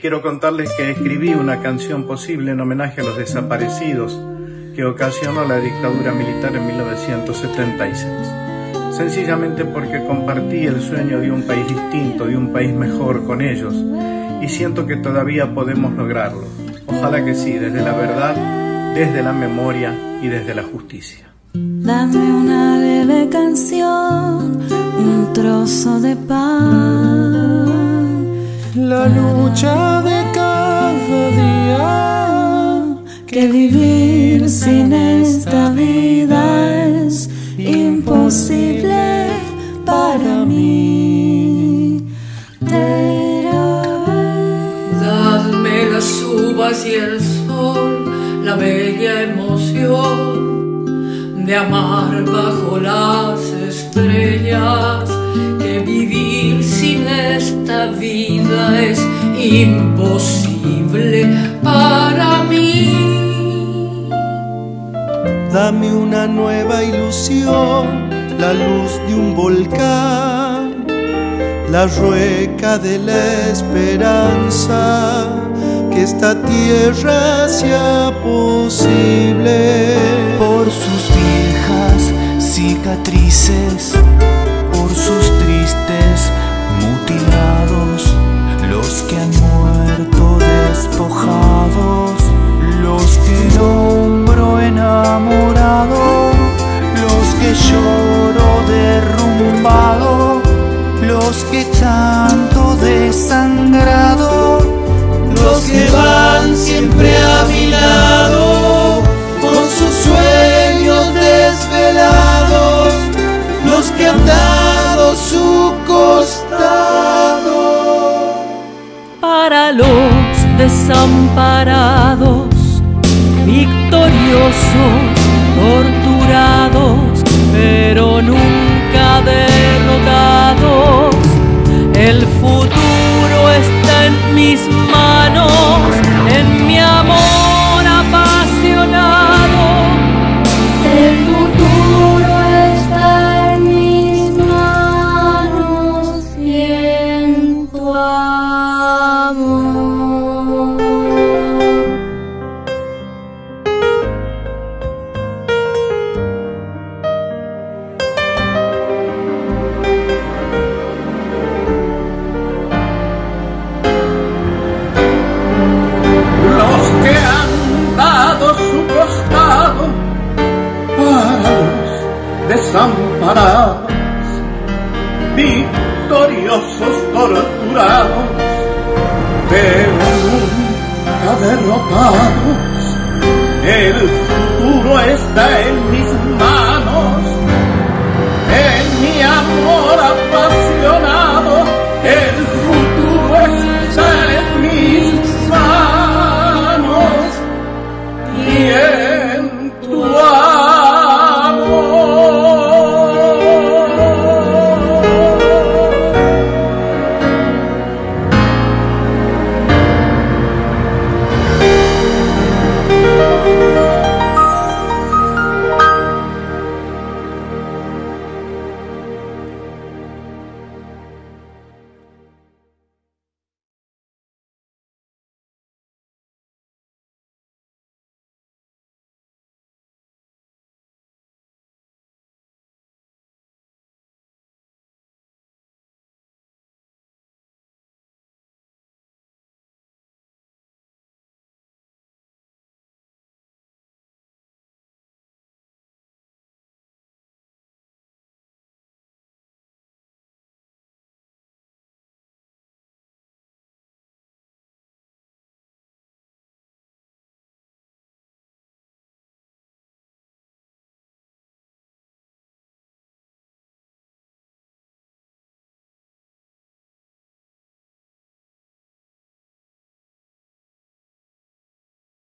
Quiero contarles que escribí una canción posible en homenaje a los desaparecidos que ocasionó la dictadura militar en 1976. Sencillamente porque compartí el sueño de un país distinto, de un país mejor con ellos, y siento que todavía podemos lograrlo. Ojalá que sí, desde la verdad, desde la memoria y desde la justicia. Dame una leve canción, un trozo de pan la lucha de cada día. Que vivir sin esta vida es imposible para mí. Dadme las uvas y el sol, la bella emoción de amar bajo las esta vida es imposible para mí. Dame una nueva ilusión, la luz de un volcán, la rueca de la esperanza, que esta tierra sea posible. Por sus viejas cicatrices que tanto desangrado, los que van siempre a mi lado, con sus sueños desvelados, los que han su costado. Para los desamparados, victoriosos, torturados, está desamparados, victoriosos torturados, pero nunca derrotados. El futuro está en mis